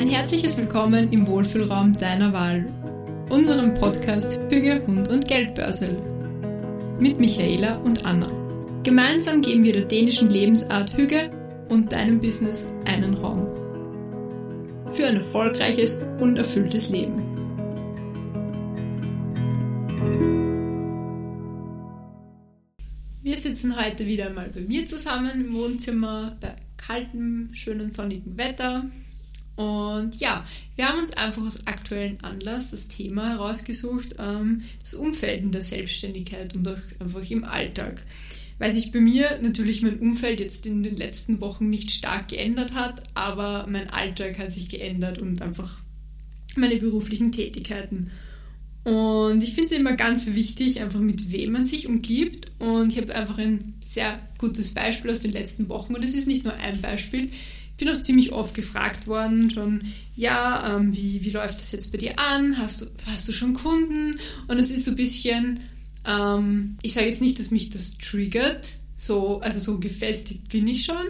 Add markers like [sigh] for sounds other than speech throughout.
Ein herzliches Willkommen im Wohlfühlraum deiner Wahl, unserem Podcast Hüge, Hund und Geldbörsel. Mit Michaela und Anna. Gemeinsam geben wir der dänischen Lebensart Hüge und deinem Business einen Raum. Für ein erfolgreiches und erfülltes Leben. Wir sitzen heute wieder einmal bei mir zusammen im Wohnzimmer bei kaltem, schönen, sonnigen Wetter. Und ja, wir haben uns einfach aus aktuellen Anlass das Thema herausgesucht, ähm, das Umfeld in der Selbstständigkeit und auch einfach im Alltag. Weil sich bei mir natürlich mein Umfeld jetzt in den letzten Wochen nicht stark geändert hat, aber mein Alltag hat sich geändert und einfach meine beruflichen Tätigkeiten. Und ich finde es immer ganz wichtig, einfach mit wem man sich umgibt. Und ich habe einfach ein sehr gutes Beispiel aus den letzten Wochen. Und es ist nicht nur ein Beispiel. Ich bin auch ziemlich oft gefragt worden, schon, ja, ähm, wie, wie läuft das jetzt bei dir an? Hast du, hast du schon Kunden? Und es ist so ein bisschen, ähm, ich sage jetzt nicht, dass mich das triggert, so, also so gefestigt bin ich schon,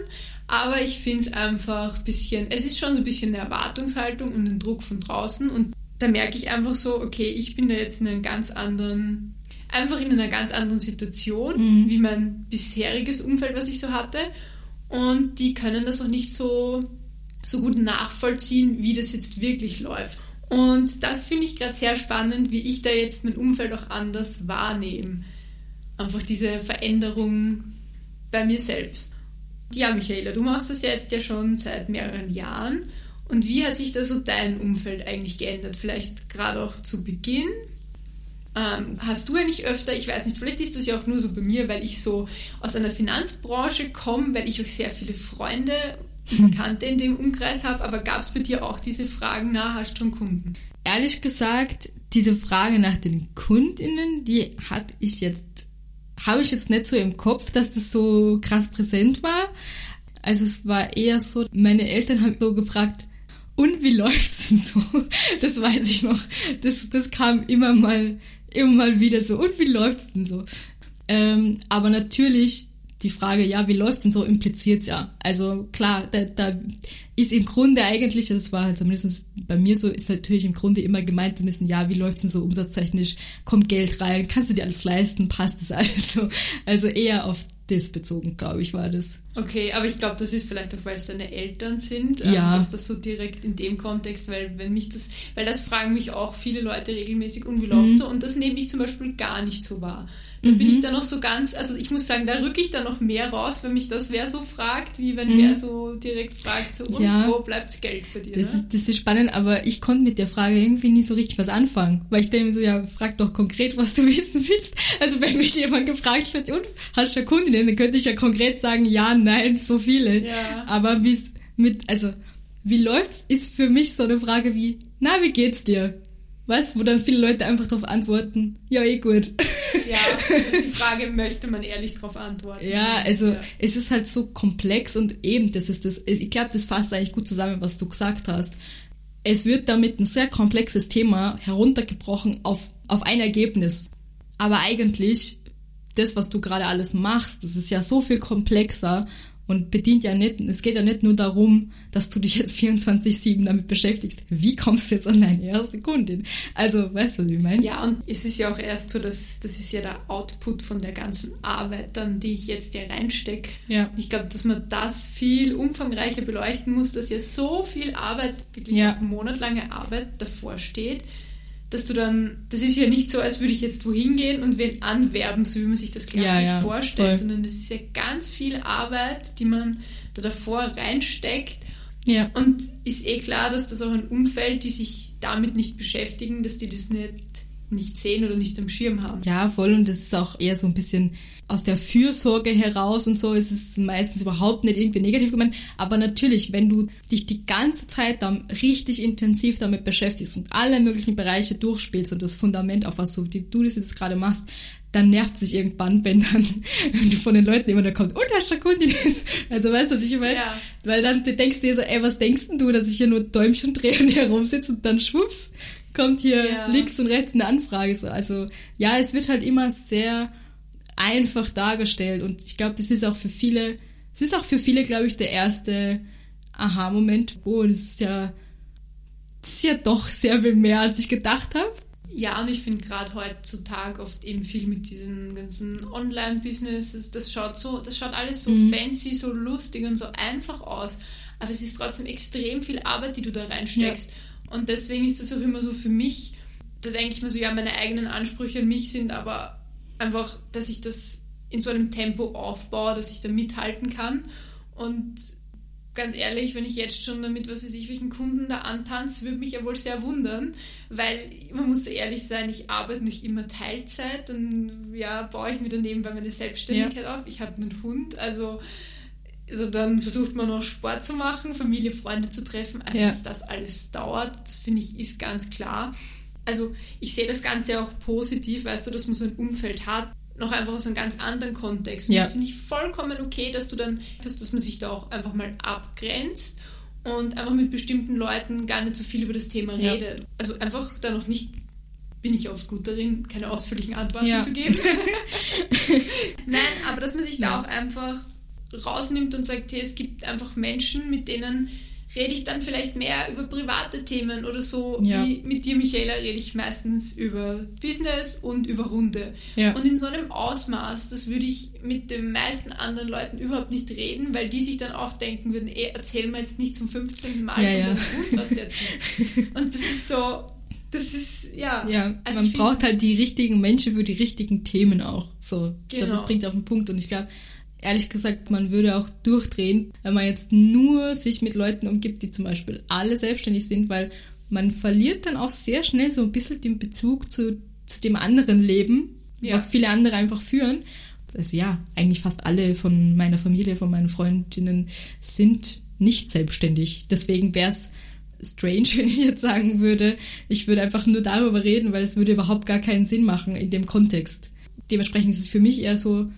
aber ich finde es einfach ein bisschen, es ist schon so ein bisschen eine Erwartungshaltung und ein Druck von draußen und da merke ich einfach so, okay, ich bin da jetzt in einem ganz anderen, einfach in einer ganz anderen Situation, mhm. wie mein bisheriges Umfeld, was ich so hatte. Und die können das auch nicht so, so gut nachvollziehen, wie das jetzt wirklich läuft. Und das finde ich gerade sehr spannend, wie ich da jetzt mein Umfeld auch anders wahrnehme. Einfach diese Veränderung bei mir selbst. Ja, Michaela, du machst das jetzt ja schon seit mehreren Jahren. Und wie hat sich da so dein Umfeld eigentlich geändert? Vielleicht gerade auch zu Beginn? Ähm, hast du eigentlich öfter, ich weiß nicht, vielleicht ist das ja auch nur so bei mir, weil ich so aus einer Finanzbranche komme, weil ich auch sehr viele Freunde und Bekannte in dem Umkreis habe, aber gab es bei dir auch diese Fragen, na, hast du schon Kunden? Ehrlich gesagt, diese Frage nach den KundInnen, die hatte ich jetzt, habe ich jetzt nicht so im Kopf, dass das so krass präsent war. Also es war eher so, meine Eltern haben so gefragt, und wie läuft's denn so? [laughs] Das weiß ich noch. Das, das kam immer mal, immer mal wieder so. Und wie läuft's denn so? Ähm, aber natürlich die Frage, ja, wie läuft's denn so, impliziert's ja. Also klar, da, da ist im Grunde eigentlich, das war halt zumindest bei mir so, ist natürlich im Grunde immer gemeint zu wissen, ja, wie läuft's denn so umsatztechnisch, kommt Geld rein, kannst du dir alles leisten, passt das alles so. Also eher auf das bezogen, glaube ich, war das. Okay, aber ich glaube, das ist vielleicht auch, weil es deine Eltern sind, ähm, ja. dass das so direkt in dem Kontext, weil wenn mich das, weil das fragen mich auch viele Leute regelmäßig, und wie läuft mhm. so, und das nehme ich zum Beispiel gar nicht so wahr. Da mhm. bin ich dann noch so ganz, also ich muss sagen, da rücke ich dann noch mehr raus, wenn mich das wer so fragt, wie wenn mhm. wer so direkt fragt, so, und ja. wo bleibt's Geld bei dir? Das, ne? ist, das ist spannend, aber ich konnte mit der Frage irgendwie nie so richtig was anfangen, weil ich denke mir so, ja, frag doch konkret, was du [laughs] wissen willst. Also wenn mich jemand gefragt hat, und hast du Kundinnen, dann könnte ich ja konkret sagen, ja, nein, so viele. Ja. Aber wie es mit, also wie läuft's, ist für mich so eine Frage wie, na, wie geht's dir? Weißt wo dann viele Leute einfach darauf antworten, ja, eh gut. Ja, [laughs] das ist die Frage, möchte man ehrlich darauf antworten? Ja, also ja. es ist halt so komplex und eben, das ist das, ich glaube, das fasst eigentlich gut zusammen, was du gesagt hast. Es wird damit ein sehr komplexes Thema heruntergebrochen auf, auf ein Ergebnis. Aber eigentlich, das, was du gerade alles machst, das ist ja so viel komplexer und bedient ja nicht, es geht ja nicht nur darum, dass du dich jetzt 24-7 damit beschäftigst. Wie kommst du jetzt an deine erste Kundin? Also, weißt du, was ich meine? Ja, und es ist ja auch erst so, dass das ist ja der Output von der ganzen Arbeit dann, die ich jetzt hier reinstecke. Ja. Ich glaube, dass man das viel umfangreicher beleuchten muss, dass ja so viel Arbeit, wirklich ja. monatelange Arbeit davor steht dass du dann, das ist ja nicht so, als würde ich jetzt wohin gehen und wen anwerben, so wie man sich das klassisch ja, ja, vorstellt, voll. sondern das ist ja ganz viel Arbeit, die man da davor reinsteckt. Ja. Und ist eh klar, dass das auch ein Umfeld, die sich damit nicht beschäftigen, dass die das nicht, nicht sehen oder nicht am Schirm haben. Ja, voll. Und das ist auch eher so ein bisschen aus der Fürsorge heraus und so ist es meistens überhaupt nicht irgendwie negativ gemeint. Aber natürlich, wenn du dich die ganze Zeit dann richtig intensiv damit beschäftigst und alle möglichen Bereiche durchspielst und das Fundament, auf was du, die, du das jetzt gerade machst, dann nervt sich irgendwann, wenn dann [laughs] wenn du von den Leuten immer da kommt, und hast du Kundin? Also weißt du, was ich meine? Ja. Weil dann denkst du dir so, ey, was denkst denn du, dass ich hier nur Däumchen drehe und herumsitze und dann schwupps kommt hier ja. links und rechts eine Anfrage. Also ja, es wird halt immer sehr einfach dargestellt. Und ich glaube, das ist auch für viele, es ist auch für viele, glaube ich, der erste Aha-Moment. Oh, das ist ja, das ist ja doch sehr viel mehr, als ich gedacht habe. Ja, und ich finde gerade heutzutage oft eben viel mit diesen ganzen Online-Businesses, das schaut so, das schaut alles so mhm. fancy, so lustig und so einfach aus. Aber es ist trotzdem extrem viel Arbeit, die du da reinsteckst. Ja. Und deswegen ist das auch immer so für mich, da denke ich mir so, ja, meine eigenen Ansprüche an mich sind aber einfach, dass ich das in so einem Tempo aufbaue, dass ich da mithalten kann. Und ganz ehrlich, wenn ich jetzt schon damit, was weiß ich, welchen Kunden da antanze, würde mich ja wohl sehr wundern, weil man muss so ehrlich sein, ich arbeite nicht immer Teilzeit, dann ja, baue ich mir daneben bei meine Selbstständigkeit ja. auf. Ich habe einen Hund, also, also dann versucht man noch Sport zu machen, Familie, Freunde zu treffen. Also, ja. dass das alles dauert, das finde ich, ist ganz klar. Also, ich sehe das Ganze auch positiv, weißt du, dass man so ein Umfeld hat, noch einfach aus einem ganz anderen Kontext. Und ja. Das finde ich vollkommen okay, dass du dann, dass, dass man sich da auch einfach mal abgrenzt und einfach mit bestimmten Leuten gar nicht so viel über das Thema ja. redet. Also einfach da noch nicht bin ich oft gut darin, keine ausführlichen Antworten ja. zu geben. [laughs] [laughs] Nein, aber dass man sich da auch einfach rausnimmt und sagt, hey, es gibt einfach Menschen, mit denen rede ich dann vielleicht mehr über private Themen oder so. Ja. Wie mit dir, Michaela, rede ich meistens über Business und über Hunde. Ja. Und in so einem Ausmaß, das würde ich mit den meisten anderen Leuten überhaupt nicht reden, weil die sich dann auch denken würden, ey, erzähl mir jetzt nicht zum 15. Mal ja, von ja. Hund, was der tut. [laughs] Und das ist so, das ist, ja. Ja, also man braucht halt die richtigen Menschen für die richtigen Themen auch. So. Ich genau. glaube, das bringt auf den Punkt. Und ich glaube, ehrlich gesagt, man würde auch durchdrehen, wenn man jetzt nur sich mit Leuten umgibt, die zum Beispiel alle selbstständig sind, weil man verliert dann auch sehr schnell so ein bisschen den Bezug zu, zu dem anderen Leben, ja. was viele andere einfach führen. Also ja, eigentlich fast alle von meiner Familie, von meinen Freundinnen sind nicht selbstständig. Deswegen wäre es strange, [laughs] wenn ich jetzt sagen würde, ich würde einfach nur darüber reden, weil es würde überhaupt gar keinen Sinn machen in dem Kontext. Dementsprechend ist es für mich eher so,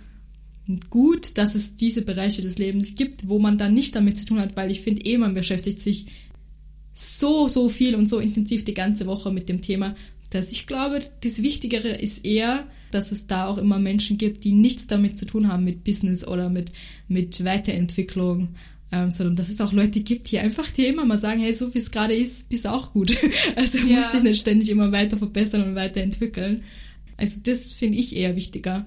gut, dass es diese Bereiche des Lebens gibt, wo man dann nicht damit zu tun hat, weil ich finde eh, man beschäftigt sich so, so viel und so intensiv die ganze Woche mit dem Thema, dass ich glaube, das Wichtigere ist eher, dass es da auch immer Menschen gibt, die nichts damit zu tun haben mit Business oder mit, mit Weiterentwicklung, ähm, sondern dass es auch Leute gibt, die einfach dir immer mal sagen, hey, so wie es gerade ist, bist auch gut. [laughs] Also ja. musst dich nicht ständig immer weiter verbessern und weiterentwickeln. Also das finde ich eher wichtiger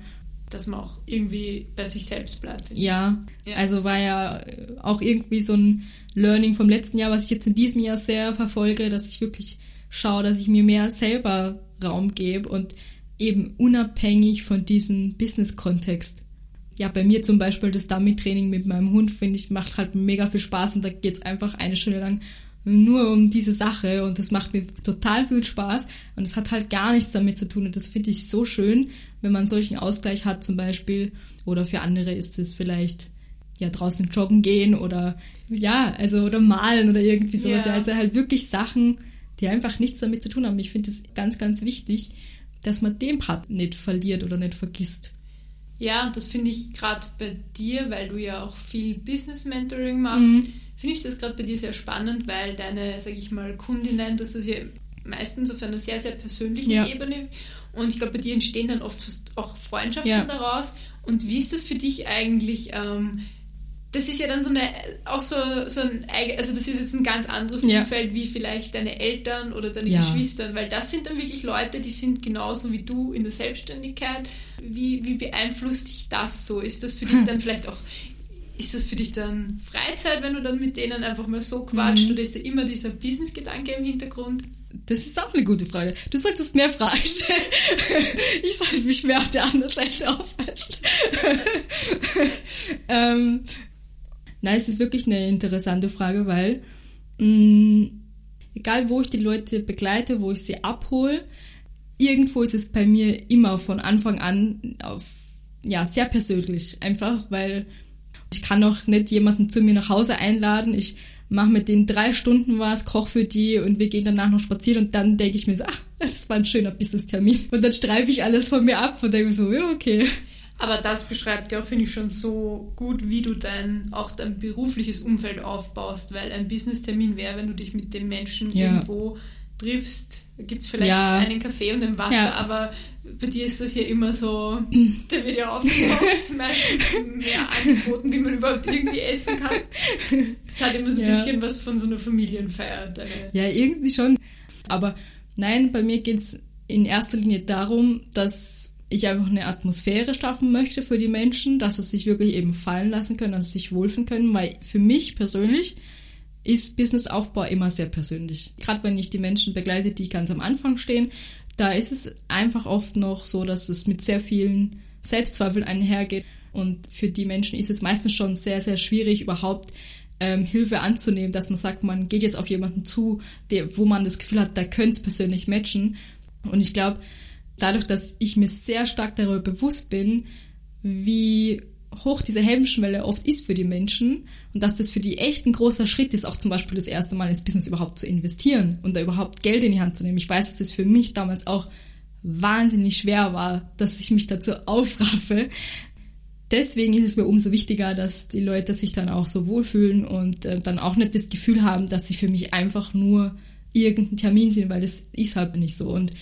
dass man auch irgendwie bei sich selbst bleibt. Ja, ja, also war ja auch irgendwie so ein Learning vom letzten Jahr, was ich jetzt in diesem Jahr sehr verfolge, dass ich wirklich schaue, dass ich mir mehr selber Raum gebe und eben unabhängig von diesem Business-Kontext. Ja, bei mir zum Beispiel das Dummy-Training mit meinem Hund, finde ich, macht halt mega viel Spaß und da geht es einfach eine Stunde lang nur um diese Sache und das macht mir total viel Spaß und es hat halt gar nichts damit zu tun und das finde ich so schön, wenn man solchen Ausgleich hat zum Beispiel oder für andere ist es vielleicht ja draußen joggen gehen oder ja, also oder malen oder irgendwie sowas. Ja. Also halt wirklich Sachen, die einfach nichts damit zu tun haben. Ich finde es ganz, ganz wichtig, dass man den Part nicht verliert oder nicht vergisst. Ja, und das finde ich gerade bei dir, weil du ja auch viel Business Mentoring machst. Mhm finde ich das gerade bei dir sehr spannend, weil deine, sage ich mal, Kundinnen, das ist ja meistens auf einer sehr, sehr persönlichen ja. Ebene und ich glaube, bei dir entstehen dann oft auch Freundschaften ja. daraus. Und wie ist das für dich eigentlich? Ähm, das ist ja dann so eine, auch so, so ein, also das ist jetzt ein ganz anderes ja. Umfeld wie vielleicht deine Eltern oder deine ja. Geschwister, weil das sind dann wirklich Leute, die sind genauso wie du in der Selbstständigkeit. Wie, wie beeinflusst dich das so? Ist das für dich [laughs] dann vielleicht auch ist das für dich dann Freizeit, wenn du dann mit denen einfach mal so quatscht? Mhm. Oder ist da immer dieser Business-Gedanke im Hintergrund? Das ist auch eine gute Frage. Du solltest mehr Fragen stellen. [laughs] Ich sollte mich mehr auf der anderen Seite aufhalten. [laughs] ähm, nein, es ist wirklich eine interessante Frage, weil mh, mm, egal wo ich die Leute begleite, wo ich sie abhole, irgendwo ist es bei mir immer von Anfang an auf ja sehr persönlich, einfach weil ich kann auch nicht jemanden zu mir nach Hause einladen. Ich mache mit denen drei Stunden was, koche für die und wir gehen danach noch spazieren und dann denke ich mir so, ach, das war ein schöner Business-Termin. Und dann streife ich alles von mir ab und denke mir so, ja, okay. Aber das beschreibt ja auch, finde ich, schon so gut, wie du dein, auch dein berufliches Umfeld aufbaust, weil ein Business-Termin wäre, wenn du dich mit den Menschen ja. irgendwo triffst, gibt es vielleicht Ja. einen Kaffee und ein Wasser, Ja. aber bei dir ist das ja immer so, [clears throat] da wird ja aufgekocht, meistens mehr angeboten, wie man überhaupt irgendwie essen kann. Das hat immer so ein Ja. bisschen was von so einer Familienfeier. Deine, Ja, irgendwie schon. Aber nein, bei mir geht's in erster Linie darum, dass ich einfach eine Atmosphäre schaffen möchte für die Menschen, dass sie sich wirklich eben fallen lassen können, dass sie sich wohlfühlen können, weil für mich persönlich ist Businessaufbau immer sehr persönlich. Gerade wenn ich die Menschen begleite, die ganz am Anfang stehen, da ist es einfach oft noch so, dass es mit sehr vielen Selbstzweifeln einhergeht. Und für die Menschen ist es meistens schon sehr, sehr schwierig, überhaupt ähm, Hilfe anzunehmen, dass man sagt, man geht jetzt auf jemanden zu, der, wo man das Gefühl hat, da könnte es persönlich matchen. Und ich glaube, dadurch, dass ich mir sehr stark darüber bewusst bin, wie hoch diese Hemmschwelle oft ist für die Menschen und dass das für die echt ein großer Schritt ist, auch zum Beispiel das erste Mal ins Business überhaupt zu investieren und da überhaupt Geld in die Hand zu nehmen. Ich weiß, dass das für mich damals auch wahnsinnig schwer war, dass ich mich dazu [laughs] aufraffe. Deswegen ist es mir umso wichtiger, dass die Leute sich dann auch so wohlfühlen und äh, dann auch nicht das Gefühl haben, dass sie für mich einfach nur irgendein Termin sind, weil das ist halt nicht so. Und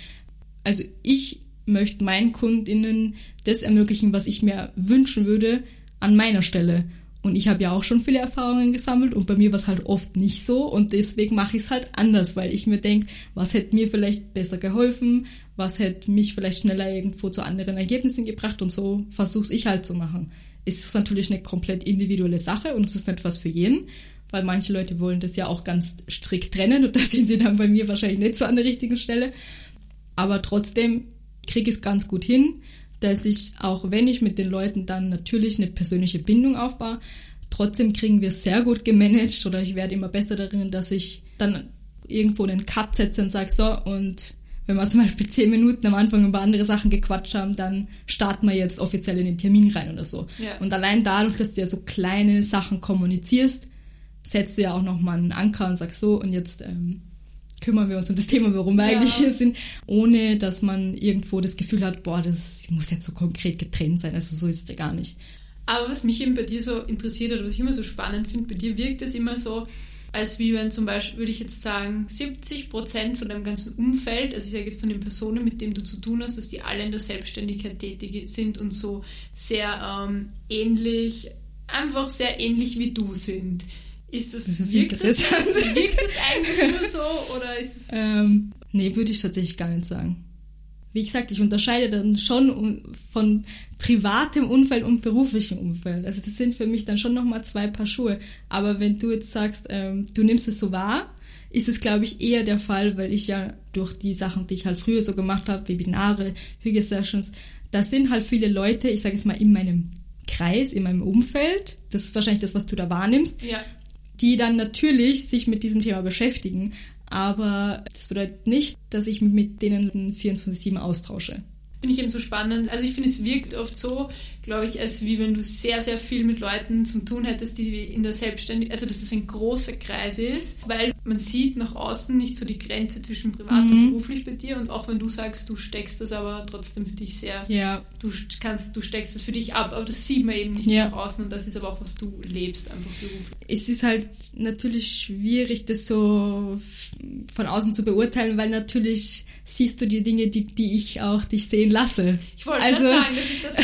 also ich möchte meinen KundInnen das ermöglichen, was ich mir wünschen würde an meiner Stelle. Und ich habe ja auch schon viele Erfahrungen gesammelt und bei mir war es halt oft nicht so und deswegen mache ich es halt anders, weil ich mir denke, was hätte mir vielleicht besser geholfen, was hätte mich vielleicht schneller irgendwo zu anderen Ergebnissen gebracht und so versuche ich halt zu machen. Es ist natürlich eine komplett individuelle Sache und es ist nicht was für jeden, weil manche Leute wollen das ja auch ganz strikt trennen und [laughs] da sind sie dann bei mir wahrscheinlich nicht so an der richtigen Stelle. Aber trotzdem kriege ich es ganz gut hin, dass ich, auch wenn ich mit den Leuten dann natürlich eine persönliche Bindung aufbaue, trotzdem kriegen wir sehr gut gemanagt oder ich werde immer besser darin, dass ich dann irgendwo einen Cut setze und sage, so, und wenn wir zum Beispiel zehn Minuten am Anfang über andere Sachen gequatscht haben, dann starten wir jetzt offiziell in den Termin rein oder so. Ja. Und allein dadurch, dass du ja so kleine Sachen kommunizierst, setzt du ja auch nochmal einen Anker und sagst so, und jetzt ähm, kümmern wir uns um das Thema, warum wir Ja. eigentlich hier sind, ohne dass man irgendwo das Gefühl hat, boah, das muss jetzt so konkret getrennt sein. Also so ist es ja gar nicht. Aber was mich eben bei dir so interessiert oder was ich immer so spannend finde, bei dir wirkt es immer so, als wie wenn zum Beispiel, würde ich jetzt sagen, 70 Prozent von deinem ganzen Umfeld, also ich sage jetzt von den Personen, mit denen du zu tun hast, dass die alle in der Selbstständigkeit tätig sind und so sehr ähm, ähnlich, einfach sehr ähnlich wie du sind. Ist das, Das ist wirkt, das, interessant. [laughs] wirkt das eigentlich nur so [laughs] oder ist es... Ähm, nee, würde ich tatsächlich gar nicht sagen. Wie gesagt, ich unterscheide dann schon von privatem Umfeld und beruflichem Umfeld. Also das sind für mich dann schon nochmal zwei Paar Schuhe. Aber wenn du jetzt sagst, ähm, du nimmst es so wahr, ist es, glaube ich, eher der Fall, weil ich ja durch die Sachen, die ich halt früher so gemacht habe, Webinare, Hüge-Sessions, da sind halt viele Leute, ich sage jetzt mal in meinem Kreis, in meinem Umfeld, das ist wahrscheinlich das, was du da wahrnimmst, Ja, die dann natürlich sich mit diesem Thema beschäftigen. Aber das bedeutet nicht, dass ich mich mit denen 24-7 austausche. Finde ich eben so spannend. Also ich finde, es wirkt oft so, glaube ich, als wie wenn du sehr, sehr viel mit Leuten zum tun hättest, die in der Selbstständigkeit, also dass es ein großer Kreis ist, weil man sieht nach außen nicht so die Grenze zwischen privat und beruflich bei dir und auch wenn du sagst, du steckst das aber trotzdem für dich sehr, Ja, du st- kannst, du steckst das für dich ab, aber das sieht man eben nicht Ja. nach außen und das ist aber auch, was du lebst, einfach beruflich. Es ist halt natürlich schwierig, das so von außen zu beurteilen, weil natürlich siehst du die Dinge, die, die ich auch dich sehen lasse. Ich wollte Also- gerade sagen, das ist das,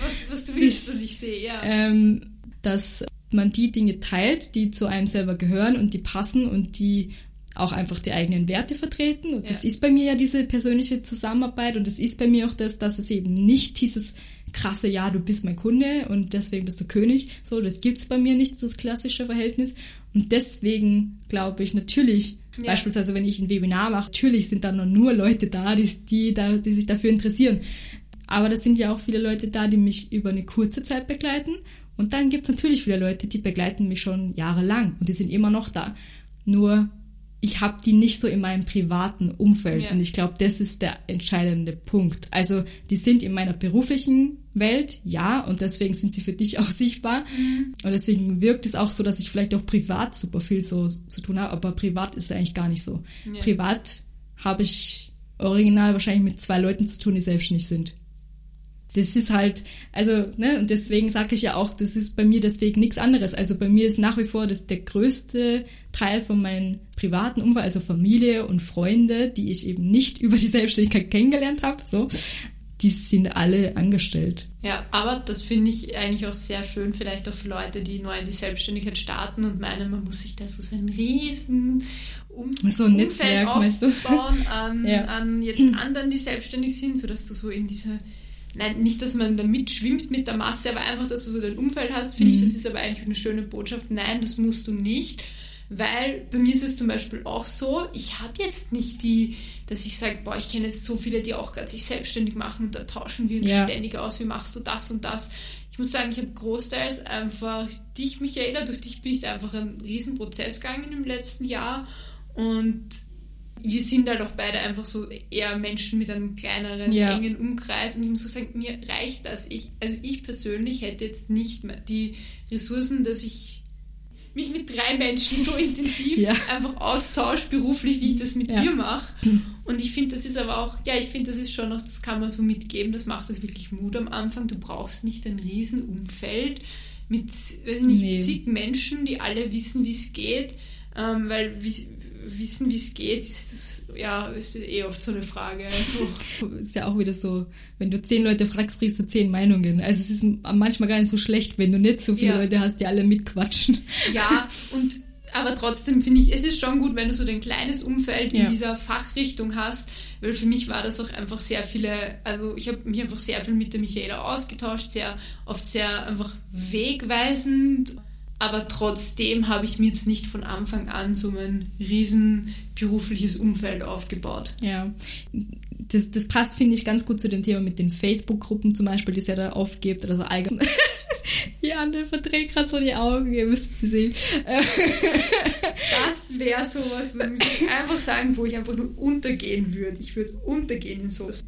was, was du [laughs] willst, Das- was ich sehe, ja. ähm, dass man die Dinge teilt, die zu einem selber gehören und die passen und die auch einfach die eigenen Werte vertreten. Und das Ja. ist bei mir ja diese persönliche Zusammenarbeit und das ist bei mir auch das, dass es eben nicht dieses krasse, ja, du bist mein Kunde und deswegen bist du König. So, das gibt's bei mir nicht, das klassische Verhältnis. Und deswegen glaube ich natürlich, Ja. beispielsweise wenn ich ein Webinar mache, natürlich sind da noch nur Leute da, die, die, da, die sich dafür interessieren. Aber das sind ja auch viele Leute da, die mich über eine kurze Zeit begleiten. Und dann gibt es natürlich viele Leute, die begleiten mich schon jahrelang und die sind immer noch da. Nur ich habe die nicht so in meinem privaten Umfeld. Ja. Und ich glaube, das ist der entscheidende Punkt. Also die sind in meiner beruflichen Welt, ja, und deswegen sind sie für dich auch sichtbar. Und deswegen wirkt es auch so, dass ich vielleicht auch privat super viel so zu tun habe, aber privat ist es eigentlich gar nicht so. Ja. Privat habe ich original wahrscheinlich mit zwei Leuten zu tun, die selbstständig sind. Das ist halt, also, ne, und deswegen sage ich ja auch, das ist bei mir deswegen nichts anderes. Also bei mir ist nach wie vor das der größte Teil von meinem privaten Umfeld, also Familie und Freunde, die ich eben nicht [laughs] über die Selbstständigkeit kennengelernt habe, so, die sind alle angestellt. Ja, aber das finde ich eigentlich auch sehr schön, vielleicht auch für Leute, die neu in die Selbstständigkeit starten und meinen, man muss sich da so ein riesen um so ein Umfeld Netzwerk, weißt du? aufbauen an, [laughs] Ja. an jetzt [clears throat] anderen, die selbstständig sind, sodass du so in diese Nein, nicht, dass man da mitschwimmt mit der Masse, aber einfach, dass du so dein Umfeld hast, finde Mhm. ich, das ist aber eigentlich eine schöne Botschaft. Nein, das musst du nicht. Weil bei mir ist es zum Beispiel auch so, ich habe jetzt nicht die, dass ich sage, boah, ich kenne jetzt so viele, die auch gerade sich selbstständig machen und da tauschen wir uns Ja. ständig aus, wie machst du das und das. Ich muss sagen, ich habe großteils einfach dich, Michaela, durch dich bin ich da einfach einen riesen Prozess gegangen im letzten Jahr und wir sind halt auch beide einfach so eher Menschen mit einem kleineren, Ja. engen Umkreis und ich muss so sagen, mir reicht das. Ich, also ich persönlich hätte jetzt nicht mehr die Ressourcen, dass ich mich mit drei Menschen so [laughs] intensiv Ja. einfach austausche, beruflich, wie ich das mit Ja. dir mache. Und ich finde, das ist aber auch, ja, ich finde, das ist schon noch, das kann man so mitgeben, das macht auch wirklich Mut am Anfang. Du brauchst nicht ein Riesenumfeld mit, weiß ich nicht, Nee. zig Menschen, die alle wissen, wie es geht, ähm, weil wie, wissen, wie es geht, ist das, ja, ist eh oft so eine Frage. [laughs] Ist ja auch wieder so, wenn du zehn Leute fragst, kriegst du zehn Meinungen. Also es ist manchmal gar nicht so schlecht, wenn du nicht so viele Ja. Leute hast, die alle mitquatschen. [laughs] Ja, [laughs] und aber trotzdem finde ich, es ist schon gut, wenn du so dein kleines Umfeld in Ja. dieser Fachrichtung hast, weil für mich war das auch einfach sehr viele, also ich habe mich einfach sehr viel mit der Michaela ausgetauscht, sehr oft sehr einfach wegweisend, aber trotzdem habe ich mir jetzt nicht von Anfang an so mein riesen berufliches Umfeld aufgebaut. Ja, das, das passt, finde ich, ganz gut zu dem Thema mit den Facebook-Gruppen zum Beispiel, die es ja da aufgibt oder so allgemein. [laughs] Die andere verdreht gerade so die Augen, ihr müsst sie sehen. Das wäre sowas, wo ich einfach sagen, wo ich einfach nur untergehen würde. Ich würde untergehen in sowas.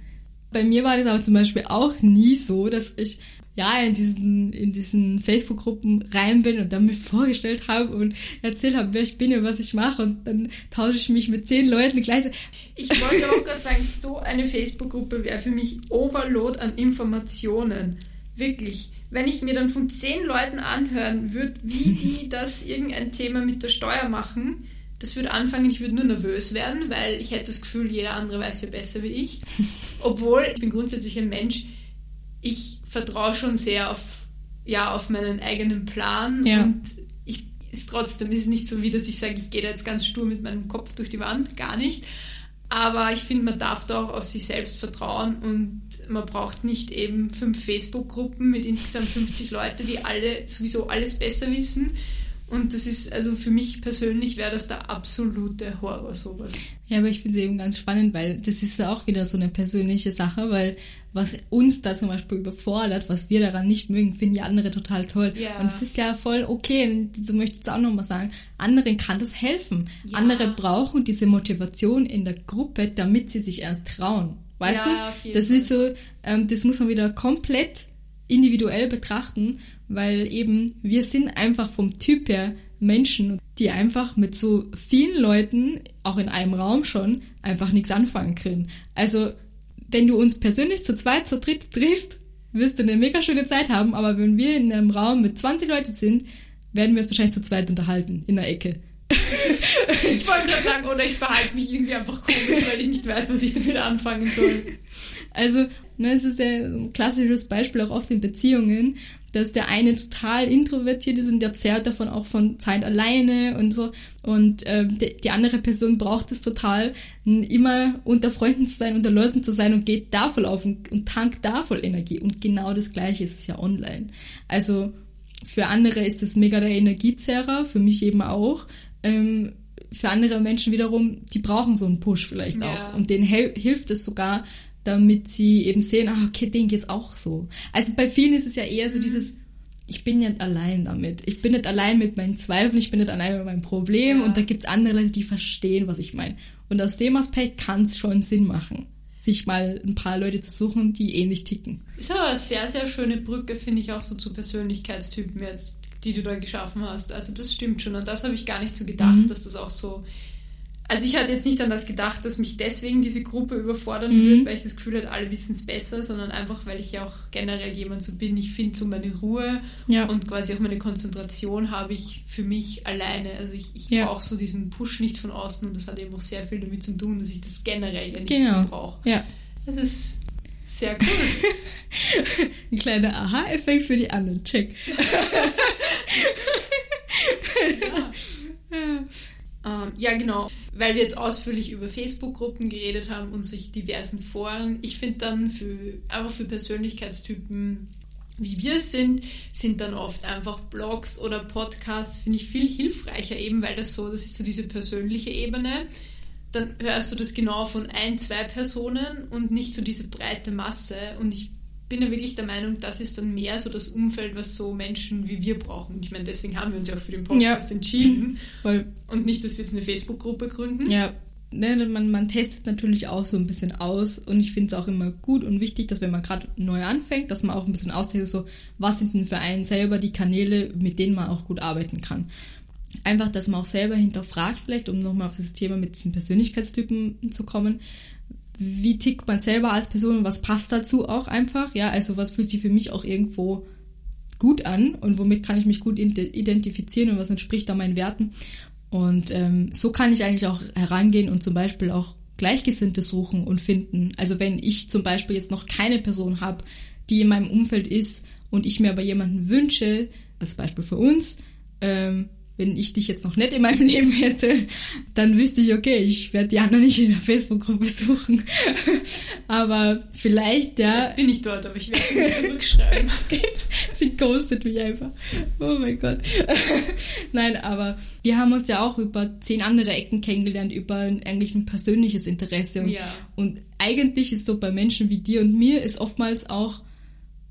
Bei mir war das aber zum Beispiel auch nie so, dass ich ja in diesen, in diesen Facebook-Gruppen rein bin und dann mich [laughs] vorgestellt habe und erzählt habe, wer ich bin und was ich mache und dann tausche ich mich mit zehn Leuten gleichzeitig. Ich wollte auch gerade sagen, so eine Facebook-Gruppe wäre für mich Overload an Informationen. Wirklich. Wenn ich mir dann von zehn Leuten anhören würde, wie die das irgendein Thema mit der Steuer machen, das würde anfangen, ich würde nur nervös werden, weil ich hätte das Gefühl, jeder andere weiß ja besser wie ich. [laughs] Obwohl, ich bin grundsätzlich ein Mensch, ich vertraue schon sehr auf, ja, auf meinen eigenen Plan Ja. und ich ist trotzdem ist nicht so wie, dass ich sage, ich gehe da jetzt ganz stur mit meinem Kopf durch die Wand, gar nicht. Aber ich finde, man darf da auch auf sich selbst vertrauen und man braucht nicht eben fünf Facebook-Gruppen mit insgesamt 50 Leute, die alle sowieso alles besser wissen. Und das ist, also für mich persönlich wäre das der absolute Horror, sowas. Ja, aber ich finde es eben ganz spannend, weil das ist ja auch wieder so eine persönliche Sache, weil was uns da zum Beispiel überfordert, was wir daran nicht mögen, finden ja andere total toll. Ja. Und es ist ja voll okay, und so möchte ich jetzt auch nochmal sagen, anderen kann das helfen. Ja. Andere brauchen diese Motivation in der Gruppe, damit sie sich erst trauen. Weißt Ja, du? Das ist so, ähm, das muss man wieder komplett individuell betrachten, weil eben wir sind einfach vom Typ her Menschen, die einfach mit so vielen Leuten, auch in einem Raum schon, einfach nichts anfangen können. Also, wenn du uns persönlich zu zweit, zu dritt triffst, wirst du eine mega schöne Zeit haben, aber wenn wir in einem Raum mit 20 Leuten sind, werden wir uns wahrscheinlich zu zweit unterhalten, in der Ecke. Ich wollte gerade sagen, oder ich verhalte mich irgendwie einfach komisch, weil ich nicht weiß, was ich damit anfangen soll. Also, ne, es ist ja ein klassisches Beispiel auch oft in Beziehungen, dass der eine total introvertiert ist und der zehrt davon auch von Zeit alleine und so. Und ähm, die, die andere Person braucht es total, immer unter Freunden zu sein, unter Leuten zu sein und geht da voll auf und, und tankt da voll Energie. Und genau das gleiche ist es ja online. Also für andere ist das mega der Energiezehrer, für mich eben auch. Ähm, für andere Menschen wiederum, die brauchen so einen Push vielleicht Ja. auch. Und denen hilft es sogar, damit sie eben sehen, ah, okay, denen geht's auch so. Also bei vielen ist es ja eher so Mhm. dieses, ich bin nicht allein damit. Ich bin nicht allein mit meinen Zweifeln, ich bin nicht allein mit meinem Problem Ja. und da gibt's andere Leute, die verstehen, was ich meine. Und aus dem Aspekt kann es schon Sinn machen, sich mal ein paar Leute zu suchen, die ähnlich ticken. Ist aber eine sehr, sehr schöne Brücke, finde ich auch so zu Persönlichkeitstypen jetzt, die du da geschaffen hast. Also das stimmt schon. Und das habe ich gar nicht so gedacht, Mhm. dass das auch so also ich hatte jetzt nicht an das gedacht, dass mich deswegen diese Gruppe überfordern Mhm. wird, weil ich das Gefühl hatte, alle wissen es besser, sondern einfach, weil ich ja auch generell jemand so bin, ich finde so meine Ruhe Ja. und quasi auch meine Konzentration habe ich für mich alleine. Also ich, ich Ja. brauche so diesen Push nicht von außen und das hat eben auch sehr viel damit zu tun, dass ich das generell ja nicht Genau. so brauche. Ja. Das ist sehr cool. [laughs] Ein kleiner Aha-Effekt für die anderen. Check. [laughs] [laughs] Ähm, ja, genau. Weil wir jetzt ausführlich über Facebook-Gruppen geredet haben und solche diversen Foren. Ich finde dann für einfach für Persönlichkeitstypen, wie wir es sind, sind dann oft einfach Blogs oder Podcasts, finde ich viel hilfreicher, eben weil das so, das ist so diese persönliche Ebene. Dann hörst du das genau von ein, zwei Personen und nicht so diese breite Masse. Und ich bin ja wirklich der Meinung, das ist dann mehr so das Umfeld, was so Menschen wie wir brauchen. Ich meine, deswegen haben wir uns ja auch für den Podcast entschieden. [laughs] Weil, Und nicht, dass wir jetzt eine Facebook-Gruppe gründen. ja, ne, man, man testet natürlich auch so ein bisschen aus und ich finde es auch immer gut und wichtig, dass wenn man gerade neu anfängt, dass man auch ein bisschen austestet, so, was sind denn für einen selber die Kanäle, mit denen man auch gut arbeiten kann. Einfach, dass man auch selber hinterfragt, vielleicht, um nochmal auf das Thema mit diesen Persönlichkeitstypen zu kommen. Wie tickt man selber als Person und was passt dazu auch einfach? Ja, also was fühlt sich für mich auch irgendwo gut an und womit kann ich mich gut ide- identifizieren und was entspricht da meinen Werten. Und ähm, so kann ich eigentlich auch herangehen und zum Beispiel auch Gleichgesinnte suchen und finden. Also wenn ich zum Beispiel jetzt noch keine Person habe, die in meinem Umfeld ist und ich mir aber jemanden wünsche, als Beispiel für uns, ähm, wenn ich dich jetzt noch nicht in meinem [laughs] Leben hätte, dann wüsste ich, okay, ich werde die anderen nicht in der Facebook-Gruppe suchen. [laughs] aber vielleicht, ja, Jetzt bin ich dort, aber ich werde nicht zurückschreiben. [laughs] Sie ghostet mich einfach. Oh mein Gott. Nein, aber wir haben uns ja auch über zehn andere Ecken kennengelernt, über ein, eigentlich ein persönliches Interesse. Und, Ja. und eigentlich ist so bei Menschen wie dir und mir ist oftmals auch,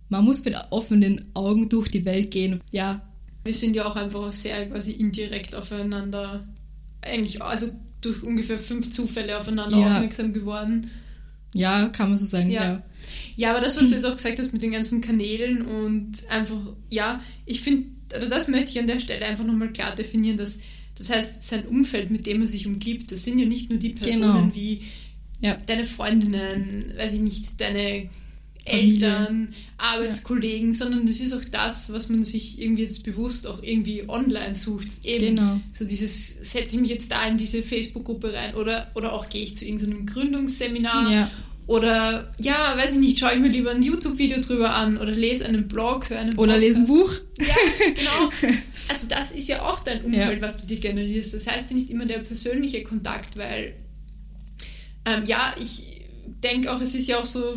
man muss mit offenen Augen durch die Welt gehen. Ja, Wir sind ja auch einfach sehr quasi indirekt aufeinander, eigentlich, also durch ungefähr fünf Zufälle aufeinander Ja. aufmerksam geworden. ja, kann man so sagen, Ja. ja. Ja, aber das, was du jetzt auch gesagt hast mit den ganzen Kanälen und einfach, ja, ich finde, oder das möchte ich an der Stelle einfach nochmal klar definieren, dass das heißt, sein Umfeld, mit dem man sich umgibt, das sind ja nicht nur die Personen Genau. wie Ja. deine Freundinnen, weiß ich nicht, deine. Eltern, Arbeitskollegen, sondern das ist auch das, was man sich irgendwie jetzt bewusst auch irgendwie online sucht. Eben Genau. so dieses, setze ich mich jetzt da in diese Facebook-Gruppe rein oder, oder auch gehe ich zu irgendeinem Gründungsseminar Ja. oder ja, weiß ich nicht, schaue ich mir lieber ein YouTube-Video drüber an oder lese einen Blog, höre einen Oder Podcast. lesen Buch. Ja, genau. [laughs] Also das ist ja auch dein Umfeld, was du dir generierst. Das heißt ja nicht immer der persönliche Kontakt, weil ähm, ja, ich denke auch, es ist ja auch so,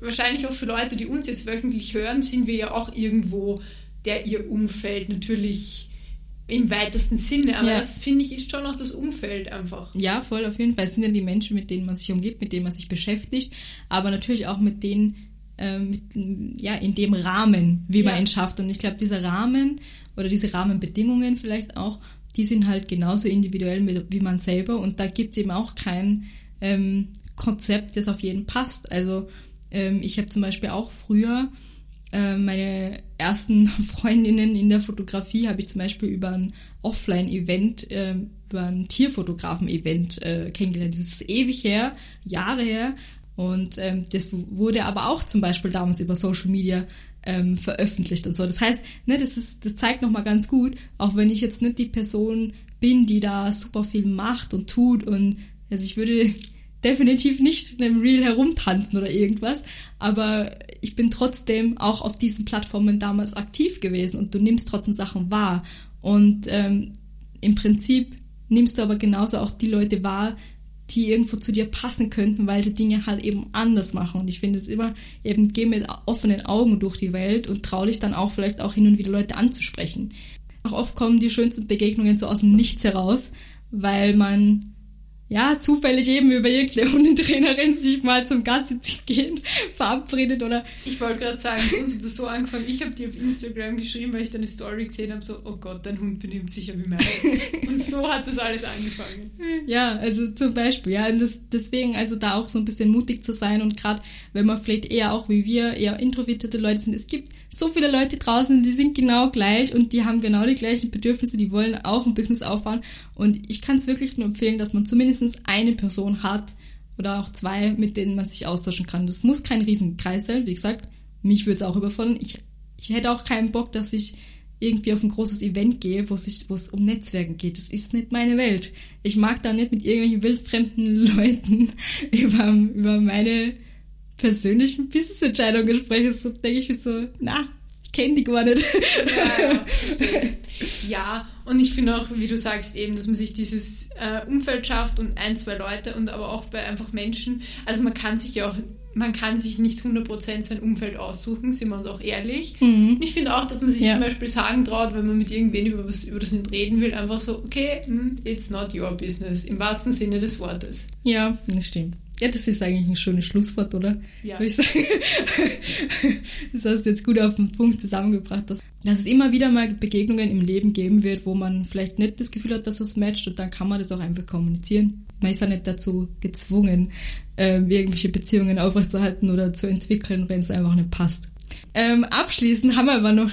wahrscheinlich auch für Leute, die uns jetzt wöchentlich hören, sind wir ja auch irgendwo der ihr Umfeld natürlich im weitesten Sinne. Aber Ja. das finde ich ist schon auch das Umfeld einfach. Ja, voll auf jeden Fall. Es sind ja die Menschen, mit denen man sich umgibt, mit denen man sich beschäftigt, aber natürlich auch mit denen, ähm, mit, ja, in dem Rahmen, wie man Ja. ihn schafft. Und ich glaube, dieser Rahmen oder diese Rahmenbedingungen vielleicht auch, die sind halt genauso individuell wie man selber. Und da gibt es eben auch kein ähm, Konzept, das auf jeden passt. Also ähm, ich habe zum Beispiel auch früher äh, meine ersten [laughs] Freundinnen in der Fotografie habe ich zum Beispiel über ein Offline-Event, äh, über ein Tierfotografen-Event äh, kennengelernt. Das ist ewig her, Jahre her. Und ähm, das wurde aber auch zum Beispiel damals über Social Media ähm, veröffentlicht und so. Das heißt, ne, das, ist, das zeigt nochmal ganz gut, auch wenn ich jetzt nicht die Person bin, die da super viel macht und tut und also ich würde definitiv nicht in einem Reel herumtanzen oder irgendwas, aber ich bin trotzdem auch auf diesen Plattformen damals aktiv gewesen und du nimmst trotzdem Sachen wahr. Und ähm, im Prinzip nimmst du aber genauso auch die Leute wahr, die irgendwo zu dir passen könnten, weil die Dinge halt eben anders machen. Und ich finde es immer eben, geh mit offenen Augen durch die Welt und trau dich dann auch vielleicht auch hin und wieder Leute anzusprechen. Auch oft kommen die schönsten Begegnungen so aus dem Nichts heraus, weil man ja, zufällig eben über irgendeine Hundetrainerin sich mal zum Gassi [laughs] gehen verabredet oder. Ich wollte gerade sagen, uns hat das so angefangen. Ich habe dir auf Instagram geschrieben, weil ich deine Story gesehen habe, so, oh Gott, dein Hund benimmt sich ja wie mein. [laughs] und so hat das alles angefangen. Ja, also zum Beispiel, ja, und das, deswegen also da auch so ein bisschen mutig zu sein und gerade wenn man vielleicht eher auch wie wir eher introvertierte Leute sind, es gibt so viele Leute draußen, die sind genau gleich und die haben genau die gleichen Bedürfnisse, die wollen auch ein Business aufbauen und ich kann es wirklich nur empfehlen, dass man zumindest eine Person hat oder auch zwei, mit denen man sich austauschen kann. Das muss kein Riesenkreis sein, wie gesagt, mich würde es auch überfordern. Ich, ich hätte auch keinen Bock, dass ich irgendwie auf ein großes Event gehe, wo es, um Netzwerken geht. Das ist nicht meine Welt. Ich mag da nicht mit irgendwelchen wildfremden [laughs] Leuten über, über meine persönlichen Business-Entscheidungen sprechen. So denke ich mir so, na, kenne die gar nicht. Ja, [laughs] ja, und ich finde auch, wie du sagst, eben, dass man sich dieses äh, Umfeld schafft und ein, zwei Leute und aber auch bei einfach Menschen. Also man kann sich ja auch man kann sich nicht 100% sein Umfeld aussuchen, sind wir uns auch ehrlich. Mhm. Ich finde auch, dass man sich ja. zum Beispiel sagen traut, wenn man mit irgendwen über, was, über das nicht reden will, einfach so, okay, hm, it's not your business, im wahrsten Sinne des Wortes. Ja, das stimmt. Ja, das ist eigentlich ein schönes Schlusswort, oder? Ja. Würde ich sagen. [laughs] Das hast du jetzt gut auf den Punkt zusammengebracht, dass, dass es immer wieder mal Begegnungen im Leben geben wird, wo man vielleicht nicht das Gefühl hat, dass es matcht und dann kann man das auch einfach kommunizieren. Man ist ja nicht dazu gezwungen, ähm, irgendwelche Beziehungen aufrechtzuerhalten oder zu entwickeln, wenn es einfach nicht passt. Ähm, abschließend haben wir aber noch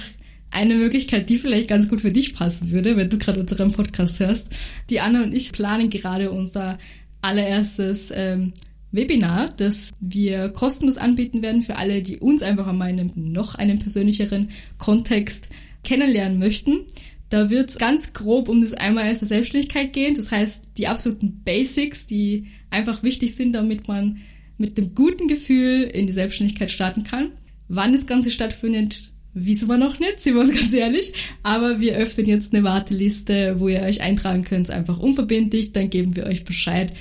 eine Möglichkeit, die vielleicht ganz gut für dich passen würde, wenn du gerade unseren Podcast hörst. Die Anna und ich planen gerade unser allererstes ähm, Webinar, das wir kostenlos anbieten werden für alle, die uns einfach einmal in einem noch einen persönlicheren Kontext kennenlernen möchten. Da wird es ganz grob um das einmal der Selbstständigkeit gehen. Das heißt, die absoluten Basics, die einfach wichtig sind, damit man mit einem guten Gefühl in die Selbstständigkeit starten kann. Wann das Ganze stattfindet, wissen wir noch nicht, sind wir uns [laughs] ganz ehrlich. Aber wir öffnen jetzt eine Warteliste, wo ihr euch eintragen könnt, einfach unverbindlich. Dann geben wir euch Bescheid,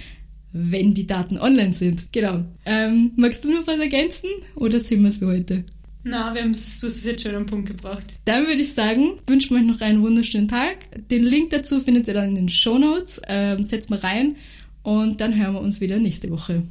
wenn die Daten online sind. Genau. Ähm, magst du noch was ergänzen oder sehen wir es für heute? Na, wir haben es, du hast es jetzt schon am Punkt gebracht. Dann würde ich sagen, wünschen wir euch noch einen wunderschönen Tag. Den Link dazu findet ihr dann in den Show Notes. Ähm, setzt mal rein und dann hören wir uns wieder nächste Woche.